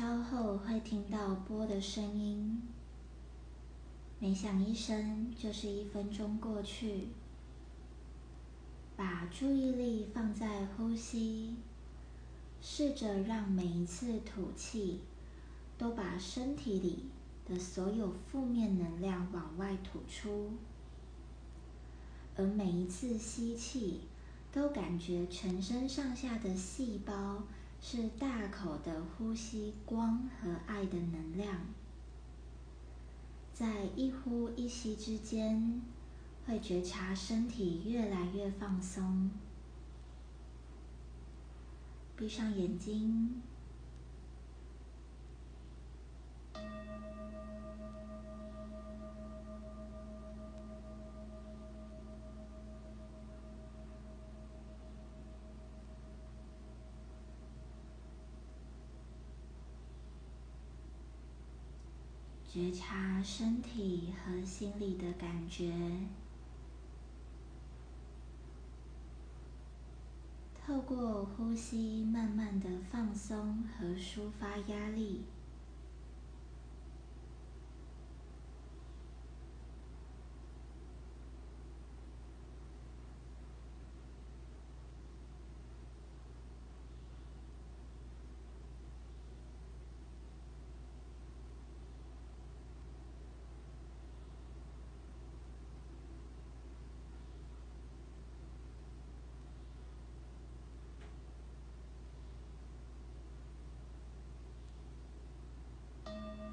稍后会听到波的声音，每响一声就是一分钟过去。把注意力放在呼吸，试着让每一次吐气都把身体里的所有负面能量往外吐出，而每一次吸气都感觉全身上下的细胞是大口的呼吸光和爱的能量，在一呼一吸之间。会觉察身体越来越放松，闭上眼睛，觉察身体和心理的感觉。透过呼吸，慢慢的放松和抒发压力。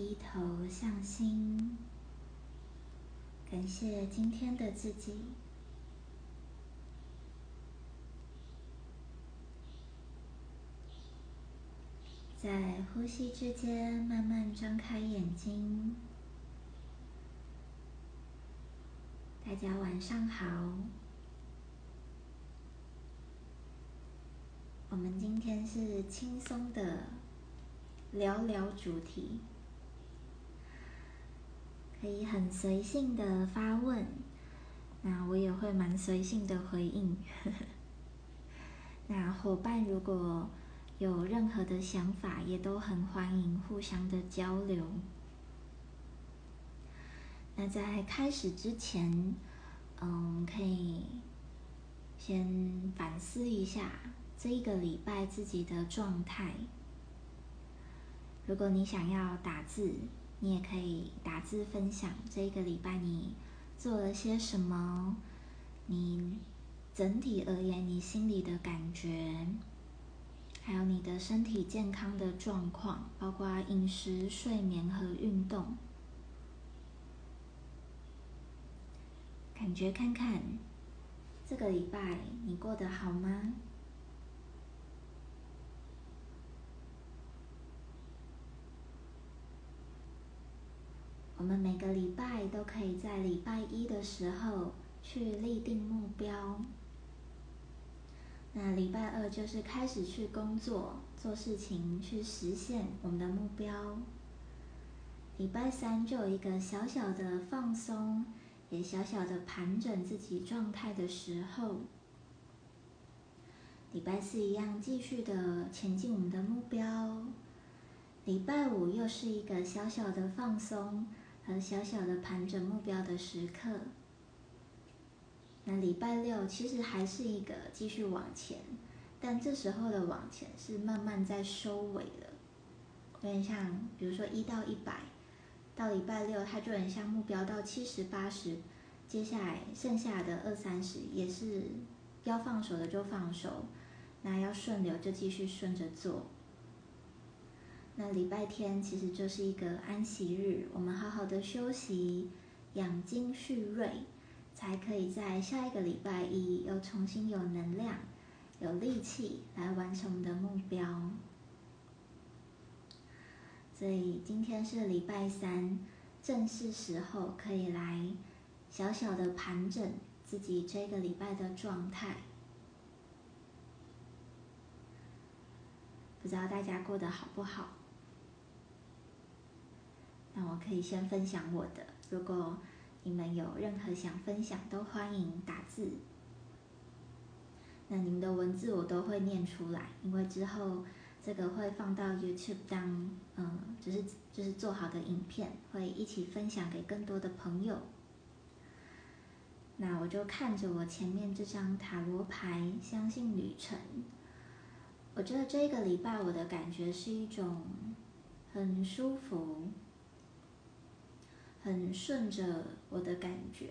低头向心，感谢今天的自己。在呼吸之间，慢慢张开眼睛。大家晚上好。我们今天是轻松的聊聊主题。可以很随性的发问，那我也会蛮随性的回应。那伙伴如果有任何的想法，也都很欢迎互相的交流。那在开始之前，嗯，可以先反思一下这一个礼拜自己的状态。如果你想要打字，你也可以打字分享这一个礼拜你做了些什么，你整体而言你心里的感觉，还有你的身体健康的状况，包括饮食、睡眠和运动，感觉看看这个礼拜你过得好吗？我们每个礼拜都可以在礼拜一的时候去立定目标。那礼拜二就是开始去工作、做事情，去实现我们的目标。礼拜三就有一个小小的放松，也小小的盘整自己状态的时候。礼拜四一样继续的前进我们的目标。礼拜五又是一个小小的放松。小小的盘整目标的时刻，那礼拜六其实还是一个继续往前，但这时候的往前是慢慢在收尾了，有点像，比如说一到一百，到礼拜六它就很像目标到七十八十，接下来剩下的二三十也是要放手的就放手，那要顺流就继续顺着做。那礼拜天其实就是一个安息日，我们好好的休息、养精蓄锐，才可以在下一个礼拜一又重新有能量、有力气来完成我们的目标。所以今天是礼拜三，正是时候可以来小小的盘整自己这个礼拜的状态。不知道大家过得好不好？那我可以先分享我的，如果你们有任何想分享，都欢迎打字。那你们的文字我都会念出来，因为之后这个会放到 YouTube 当，嗯，就是就是做好的影片，会一起分享给更多的朋友。那我就看着我前面这张塔罗牌，相信旅程。我觉得这个礼拜我的感觉是一种很舒服。很顺着我的感觉，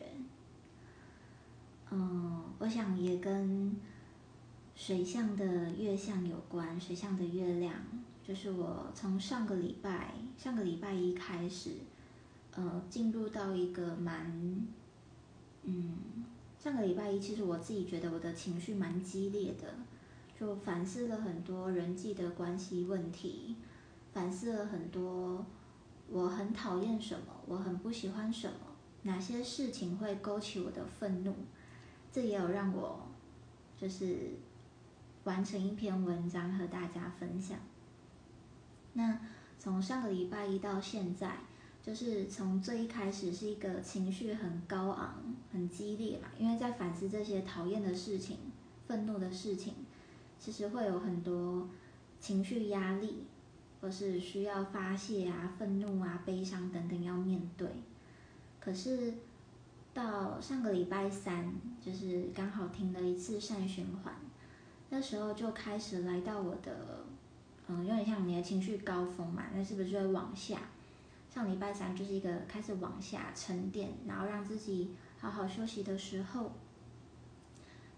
嗯，我想也跟水象的月相有关。水象的月亮，就是我从上个礼拜，上个礼拜一开始，呃，进入到一个蛮，嗯，上个礼拜一，其实我自己觉得我的情绪蛮激烈的，就反思了很多人际的关系问题，反思了很多。我很讨厌什么？我很不喜欢什么？哪些事情会勾起我的愤怒？这也有让我就是完成一篇文章和大家分享。那从上个礼拜一到现在，就是从最一开始是一个情绪很高昂、很激烈嘛，因为在反思这些讨厌的事情、愤怒的事情，其实会有很多情绪压力。或是需要发泄啊、愤怒啊、悲伤等等要面对，可是到上个礼拜三，就是刚好停了一次善循环，那时候就开始来到我的，嗯，有点像你的情绪高峰嘛，那是不是就会往下？上礼拜三就是一个开始往下沉淀，然后让自己好好休息的时候。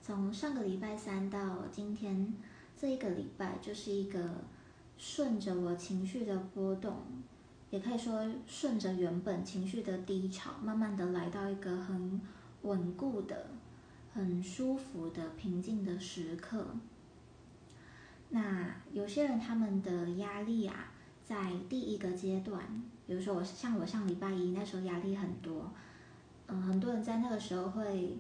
从上个礼拜三到今天这一个礼拜，就是一个。顺着我情绪的波动，也可以说顺着原本情绪的低潮，慢慢的来到一个很稳固的、很舒服的平静的时刻。那有些人他们的压力啊，在第一个阶段，比如说我像我上礼拜一那时候压力很多，嗯，很多人在那个时候会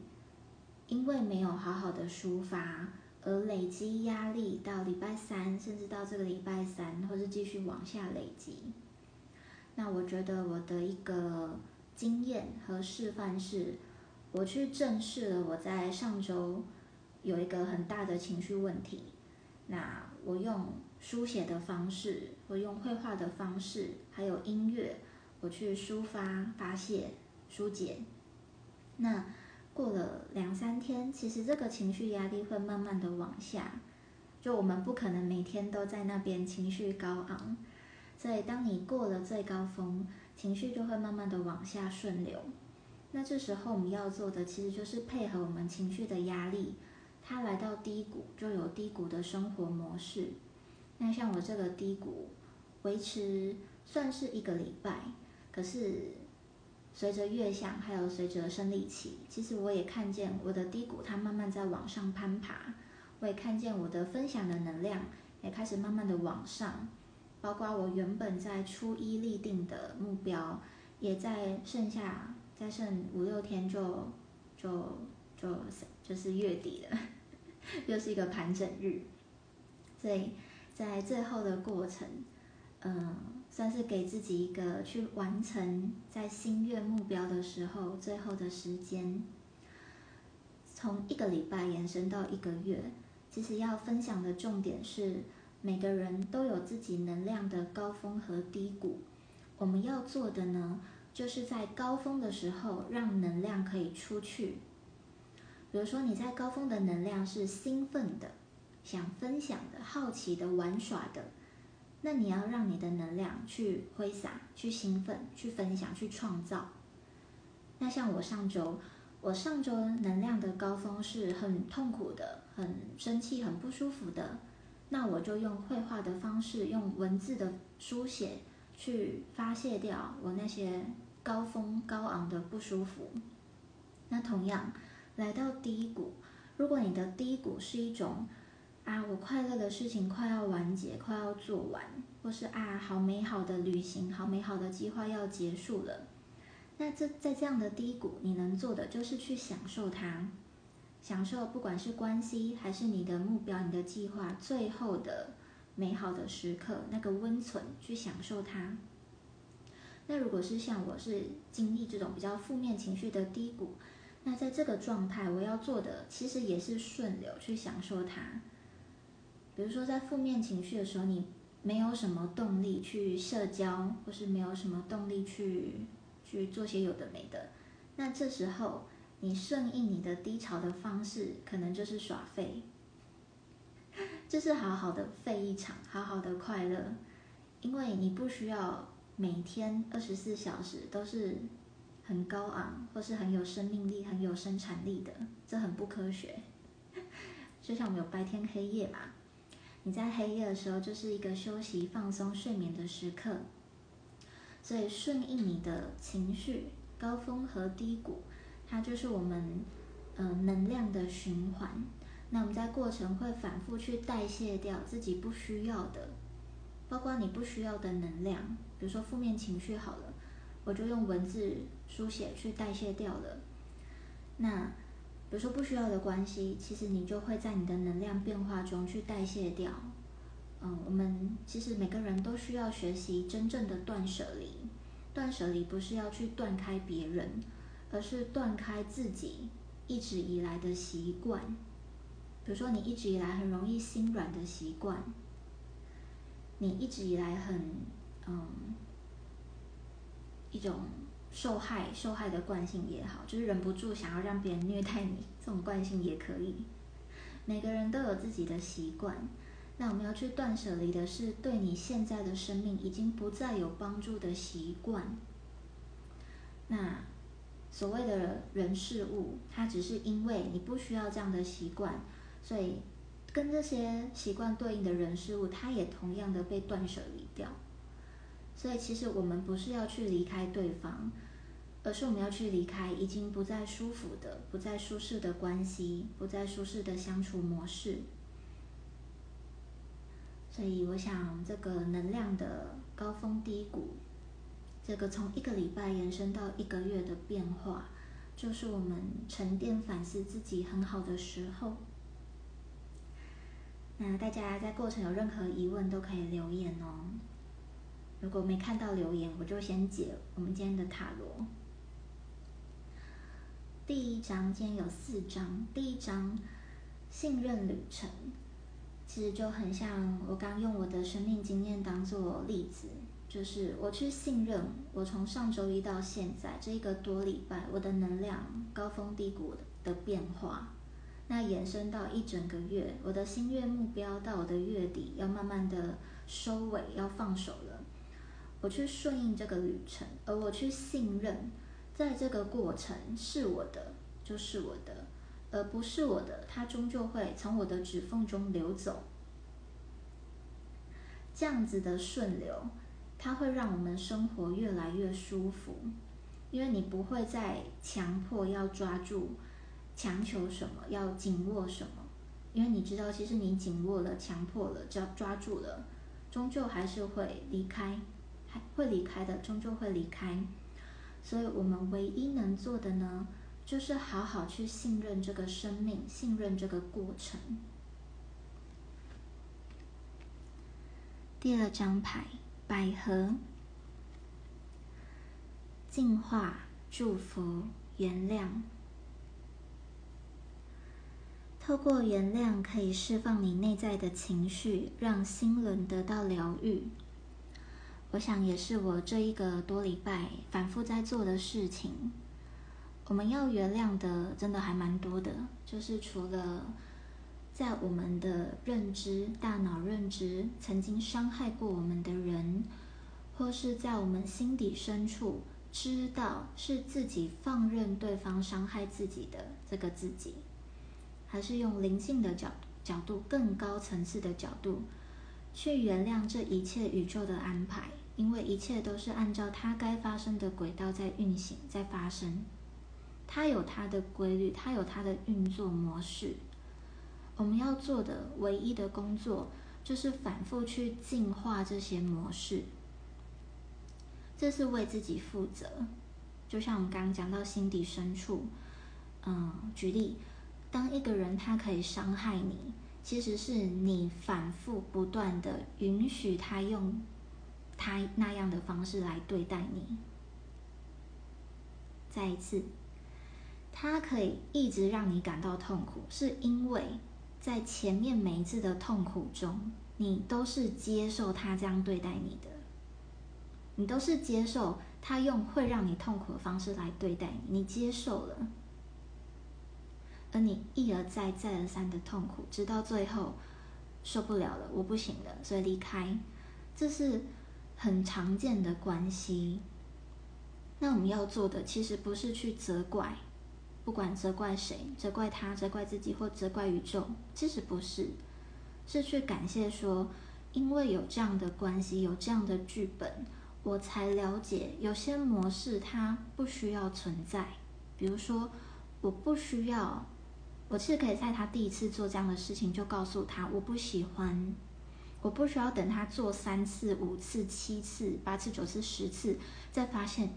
因为没有好好的抒发。而累积压力到礼拜三，甚至到这个礼拜三，或是继续往下累积。那我觉得我的一个经验和示范是，我去正视了我在上周有一个很大的情绪问题。那我用书写的方式，我用绘画的方式，还有音乐，我去抒发、发泄、疏解。那。过了两三天，其实这个情绪压力会慢慢的往下，就我们不可能每天都在那边情绪高昂，所以当你过了最高峰，情绪就会慢慢的往下顺流。那这时候我们要做的其实就是配合我们情绪的压力，它来到低谷就有低谷的生活模式。那像我这个低谷维持算是一个礼拜，可是随着月相还有随着生理期，其实我也看见我的低谷它慢慢在往上攀爬，我也看见我的分享的能量也开始慢慢的往上，包括我原本在初一立定的目标，也在剩下。再剩五六天就就就就是月底了，又是一个盘整日，所以在最后的过程，嗯，算是给自己一个去完成在心愿目标的时候最后的时间。从一个礼拜延伸到一个月，其实要分享的重点是，每个人都有自己能量的高峰和低谷，我们要做的呢？就是在高峰的时候，让能量可以出去。比如说，你在高峰的能量是兴奋的、想分享的、好奇的、玩耍的，那你要让你的能量去挥洒、去兴奋、去分享、去创造。那像我上周，我上周能量的高峰是很痛苦的、很生气、很不舒服的，那我就用绘画的方式，用文字的书写。去发泄掉我那些高峰高昂的不舒服。那同样来到低谷，如果你的低谷是一种啊，我快乐的事情快要完结，快要做完，或是啊，好美好的旅行，好美好的计划要结束了，那这在这样的低谷，你能做的就是去享受它，享受不管是关系还是你的目标、你的计划最后的。美好的时刻，那个温存，去享受它。那如果是像我是经历这种比较负面情绪的低谷，那在这个状态，我要做的其实也是顺流去享受它。比如说，在负面情绪的时候，你没有什么动力去社交，或是没有什么动力去去做些有的没的，那这时候你顺应你的低潮的方式，可能就是耍废。就是好好的废一场，好好的快乐，因为你不需要每天二十四小时都是很高昂，或是很有生命力、很有生产力的，这很不科学。就像我们有白天黑夜嘛，你在黑夜的时候就是一个休息、放松、睡眠的时刻，所以顺应你的情绪高峰和低谷，它就是我们呃能量的循环。那我们在过程会反复去代谢掉自己不需要的，包括你不需要的能量，比如说负面情绪好了，我就用文字书写去代谢掉了。那比如说不需要的关系，其实你就会在你的能量变化中去代谢掉。嗯，我们其实每个人都需要学习真正的断舍离。断舍离不是要去断开别人，而是断开自己一直以来的习惯。比如说，你一直以来很容易心软的习惯，你一直以来很嗯一种受害受害的惯性也好，就是忍不住想要让别人虐待你，这种惯性也可以。每个人都有自己的习惯，那我们要去断舍离的是对你现在的生命已经不再有帮助的习惯。那所谓的人事物，它只是因为你不需要这样的习惯。所以，跟这些习惯对应的人事物，它也同样的被断舍离掉。所以，其实我们不是要去离开对方，而是我们要去离开已经不再舒服的、不再舒适的关系，不再舒适的相处模式。所以，我想这个能量的高峰低谷，这个从一个礼拜延伸到一个月的变化，就是我们沉淀反思自己很好的时候。那大家在过程有任何疑问都可以留言哦。如果没看到留言，我就先解我们今天的塔罗。第一章今天有四章，第一章信任旅程，其实就很像我刚用我的生命经验当做例子，就是我去信任我从上周一到现在这一个多礼拜，我的能量高峰低谷的变化。那延伸到一整个月，我的心愿目标到我的月底要慢慢的收尾，要放手了。我去顺应这个旅程，而我去信任，在这个过程是我的就是我的，而不是我的，它终究会从我的指缝中流走。这样子的顺流，它会让我们生活越来越舒服，因为你不会再强迫要抓住、强求什么，要紧握什么，因为你知道，其实你紧握了、强迫了、抓抓住了，终究还是会离开。会离开的，终究会离开。所以，我们唯一能做的呢，就是好好去信任这个生命，信任这个过程。第二张牌，百合，净化、祝福、原谅。透过原谅，可以释放你内在的情绪，让心轮得到疗愈。我想也是我这一个多礼拜反复在做的事情。我们要原谅的真的还蛮多的，就是除了在我们的认知、大脑认知曾经伤害过我们的人，或是在我们心底深处知道是自己放任对方伤害自己的这个自己，还是用灵性的角角度、更高层次的角度去原谅这一切宇宙的安排。因为一切都是按照它该发生的轨道在运行，在发生，它有它的规律，它有它的运作模式。我们要做的唯一的工作，就是反复去净化这些模式。这是为自己负责。就像我们刚刚讲到心底深处，嗯，举例，当一个人他可以伤害你，其实是你反复不断的允许他用。他那样的方式来对待你，再一次，他可以一直让你感到痛苦，是因为在前面每一次的痛苦中，你都是接受他这样对待你的，你都是接受他用会让你痛苦的方式来对待你，你接受了，而你一而再、再而三的痛苦，直到最后受不了了，我不行了，所以离开，这是。很常见的关系，那我们要做的其实不是去责怪，不管责怪谁，责怪他，责怪自己，或责怪宇宙，其实不是，是去感谢说，因为有这样的关系，有这样的剧本，我才了解有些模式它不需要存在。比如说，我不需要，我其实可以在他第一次做这样的事情就告诉他，我不喜欢。我不需要等他做三次、五次、七次、八次、九次、十次，再发现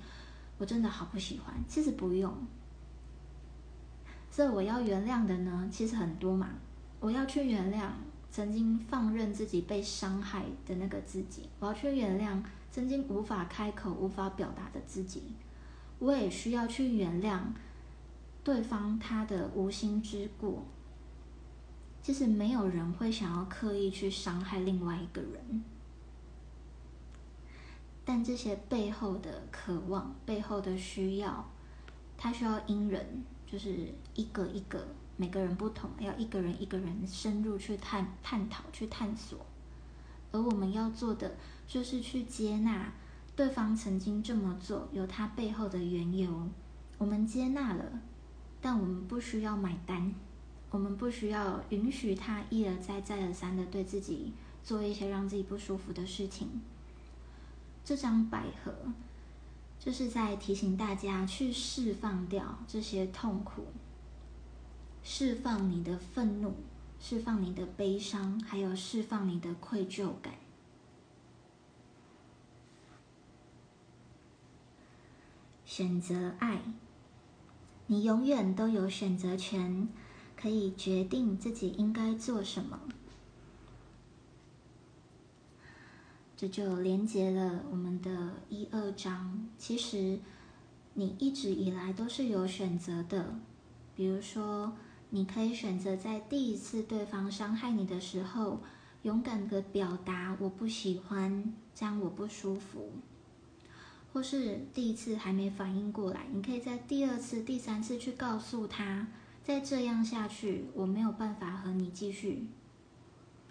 我真的好不喜欢。其实不用，所以我要原谅的呢，其实很多嘛。我要去原谅曾经放任自己被伤害的那个自己，我要去原谅曾经无法开口、无法表达的自己。我也需要去原谅对方他的无心之过。其实没有人会想要刻意去伤害另外一个人，但这些背后的渴望、背后的需要，它需要因人，就是一个一个，每个人不同，要一个人一个人深入去探探讨、去探索。而我们要做的，就是去接纳对方曾经这么做，有他背后的缘由。我们接纳了，但我们不需要买单。我们不需要允许他一而再、再而三的对自己做一些让自己不舒服的事情。这张百合就是在提醒大家去释放掉这些痛苦，释放你的愤怒，释放你的悲伤，还有释放你的愧疚感。选择爱，你永远都有选择权。可以决定自己应该做什么，这就连接了我们的一二章。其实你一直以来都是有选择的，比如说，你可以选择在第一次对方伤害你的时候，勇敢的表达“我不喜欢”，这样我不舒服；或是第一次还没反应过来，你可以在第二次、第三次去告诉他。再这样下去，我没有办法和你继续，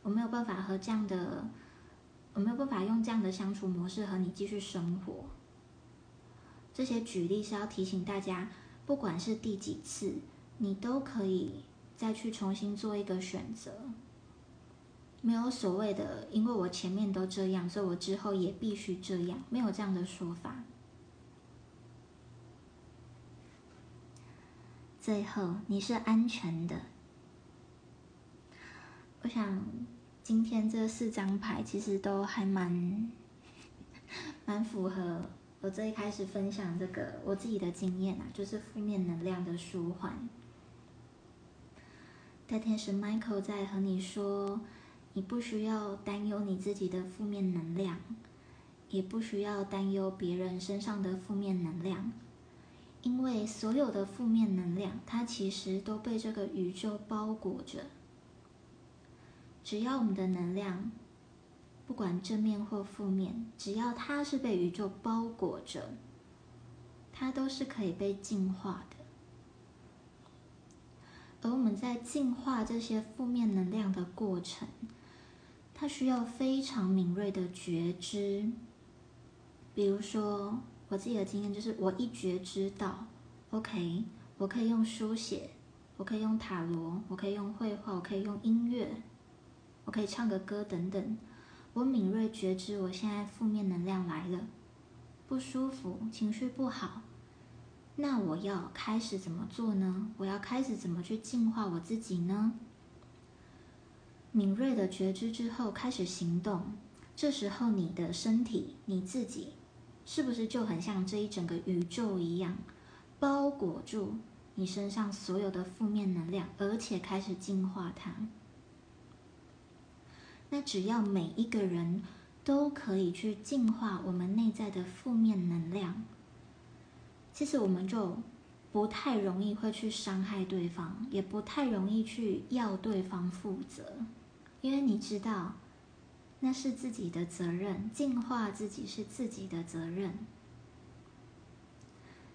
我没有办法和这样的我没有办法用这样的相处模式和你继续生活。这些举例是要提醒大家，不管是第几次，你都可以再去重新做一个选择。没有所谓的，因为我前面都这样，所以我之后也必须这样，没有这样的说法。最后，你是安全的。我想，今天这四张牌其实都还蛮 蛮符合我最一开始分享这个我自己的经验啊，就是负面能量的舒缓。大天使 Michael 在和你说。你不需要担忧你自己的负面能量，也不需要担忧别人身上的负面能量，因为所有的负面能量，它其实都被这个宇宙包裹着。只要我们的能量，不管正面或负面，只要它是被宇宙包裹着，它都是可以被净化的。而我们在净化这些负面能量的过程，它需要非常敏锐的觉知，比如说我自己的经验就是，我一觉知道，OK，我可以用书写，我可以用塔罗，我可以用绘画，我可以用音乐，我可以唱个歌等等。我敏锐觉知，我现在负面能量来了，不舒服，情绪不好，那我要开始怎么做呢？我要开始怎么去净化我自己呢？敏锐的觉知之后，开始行动。这时候，你的身体，你自己，是不是就很像这一整个宇宙一样，包裹住你身上所有的负面能量，而且开始净化它？那只要每一个人都可以去净化我们内在的负面能量，其实我们就不太容易会去伤害对方，也不太容易去要对方负责。因为你知道，那是自己的责任，净化自己是自己的责任。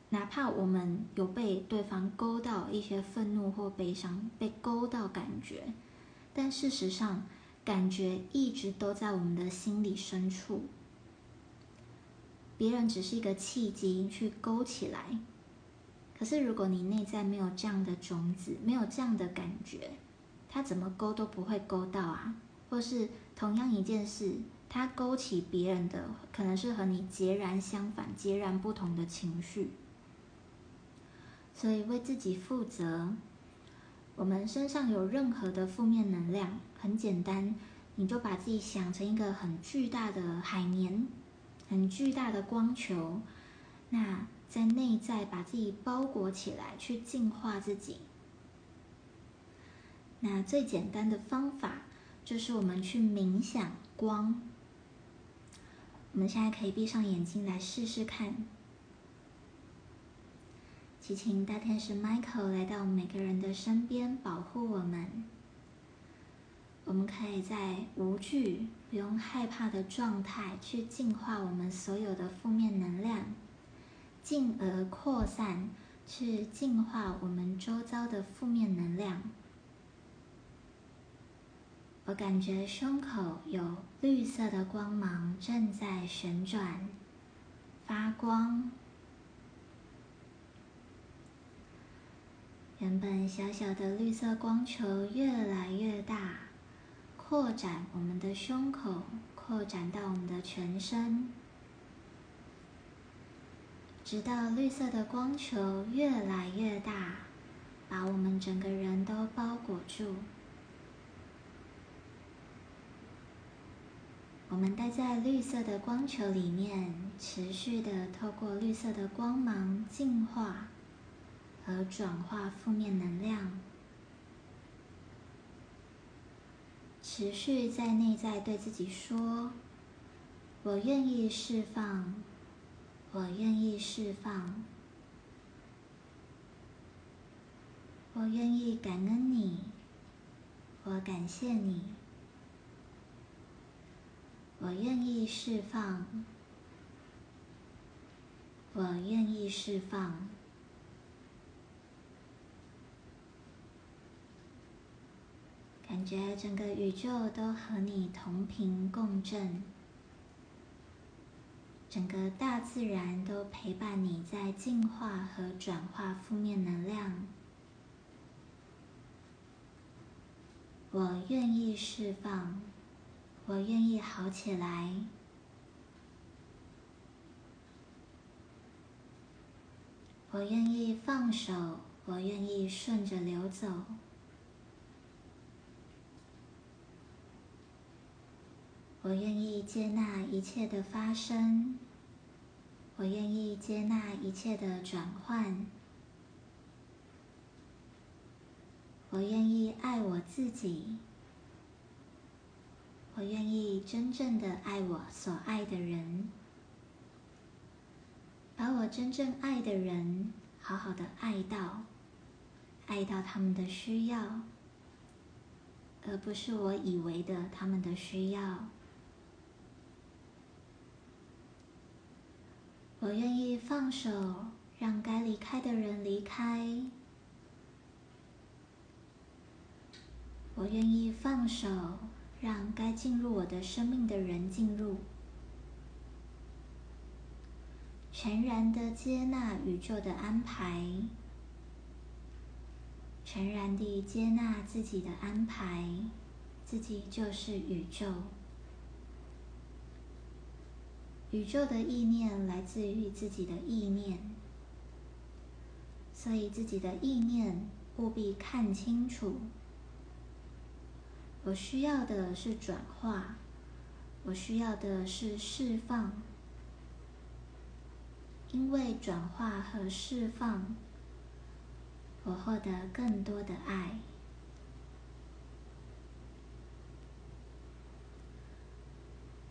哪怕我们有被对方勾到一些愤怒或悲伤，被勾到感觉，但事实上，感觉一直都在我们的心里深处。别人只是一个契机去勾起来，可是如果你内在没有这样的种子，没有这样的感觉。他怎么勾都不会勾到啊，或是同样一件事，它勾起别人的可能是和你截然相反、截然不同的情绪。所以为自己负责，我们身上有任何的负面能量，很简单，你就把自己想成一个很巨大的海绵，很巨大的光球，那在内在把自己包裹起来，去净化自己。那最简单的方法就是我们去冥想光。我们现在可以闭上眼睛来试试看。祈请大天使 Michael 来到每个人的身边，保护我们。我们可以在无惧、不用害怕的状态，去净化我们所有的负面能量，进而扩散，去净化我们周遭的负面能量。我感觉胸口有绿色的光芒正在旋转、发光。原本小小的绿色光球越来越大，扩展我们的胸口，扩展到我们的全身，直到绿色的光球越来越大，把我们整个人都包裹住。我们待在绿色的光球里面，持续的透过绿色的光芒净化和转化负面能量，持续在内在对自己说：“我愿意释放，我愿意释放，我愿意感恩你，我感谢你。”我愿意释放，我愿意释放，感觉整个宇宙都和你同频共振，整个大自然都陪伴你在净化和转化负面能量。我愿意释放，我愿意好起来，我愿意放手，我愿意顺着流走。我愿意接纳一切的发生，我愿意接纳一切的转换，我愿意爱我自己，我愿意真正的爱我所爱的人，把我真正爱的人好好的爱到，爱到他们的需要，而不是我以为的他们的需要。我愿意放手，让该离开的人离开。我愿意放手，让该进入我的生命的人进入。全然的接纳宇宙的安排，全然地接纳自己的安排，自己就是宇宙。宇宙的意念来自于自己的意念，所以自己的意念务必看清楚。我需要的是转化，我需要的是释放，因为转化和释放，我获得更多的爱。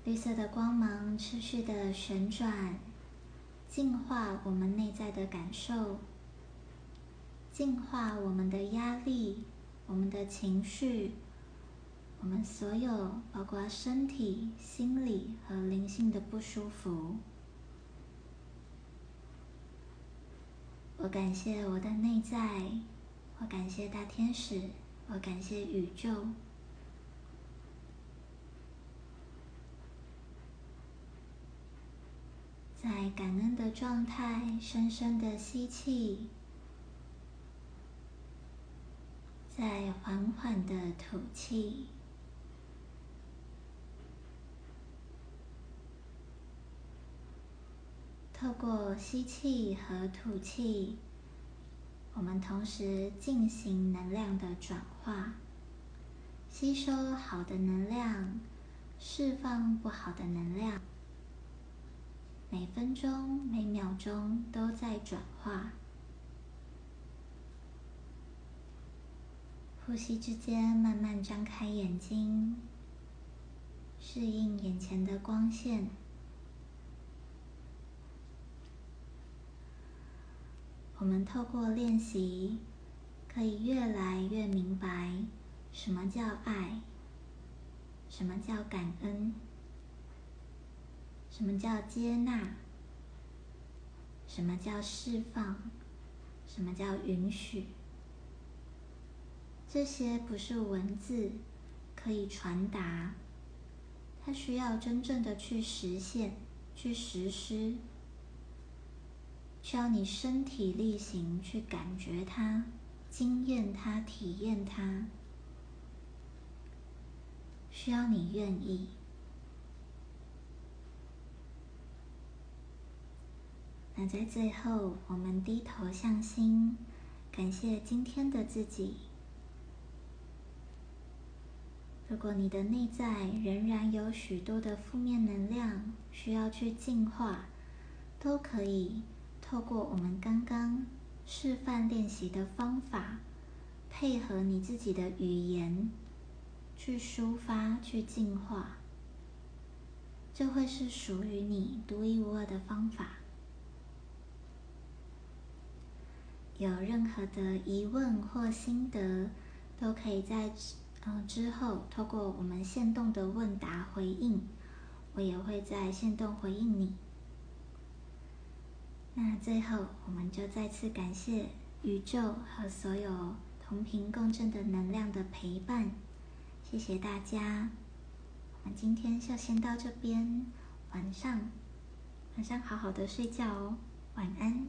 绿色的光芒持续的旋转，净化我们内在的感受，净化我们的压力、我们的情绪，我们所有包括身体、心理和灵性的不舒服。我感谢我的内在，我感谢大天使，我感谢宇宙。在感恩的状态，深深的吸气，再缓缓的吐气。透过吸气和吐气，我们同时进行能量的转化，吸收好的能量，释放不好的能量。每分钟、每秒钟都在转化，呼吸之间慢慢张开眼睛，适应眼前的光线。我们透过练习，可以越来越明白什么叫爱，什么叫感恩。什么叫接纳？什么叫释放？什么叫允许？这些不是文字可以传达，它需要真正的去实现、去实施，需要你身体力行去感觉它、经验它、体验它，需要你愿意。那在最后，我们低头向心，感谢今天的自己。如果你的内在仍然有许多的负面能量需要去净化，都可以透过我们刚刚示范练习的方法，配合你自己的语言去抒发、去净化，这会是属于你独一无二的方法。有任何的疑问或心得，都可以在嗯之后透过我们线动的问答回应，我也会在线动回应你。那最后，我们就再次感谢宇宙和所有同频共振的能量的陪伴，谢谢大家。我们今天就先到这边，晚上，晚上好好的睡觉哦，晚安。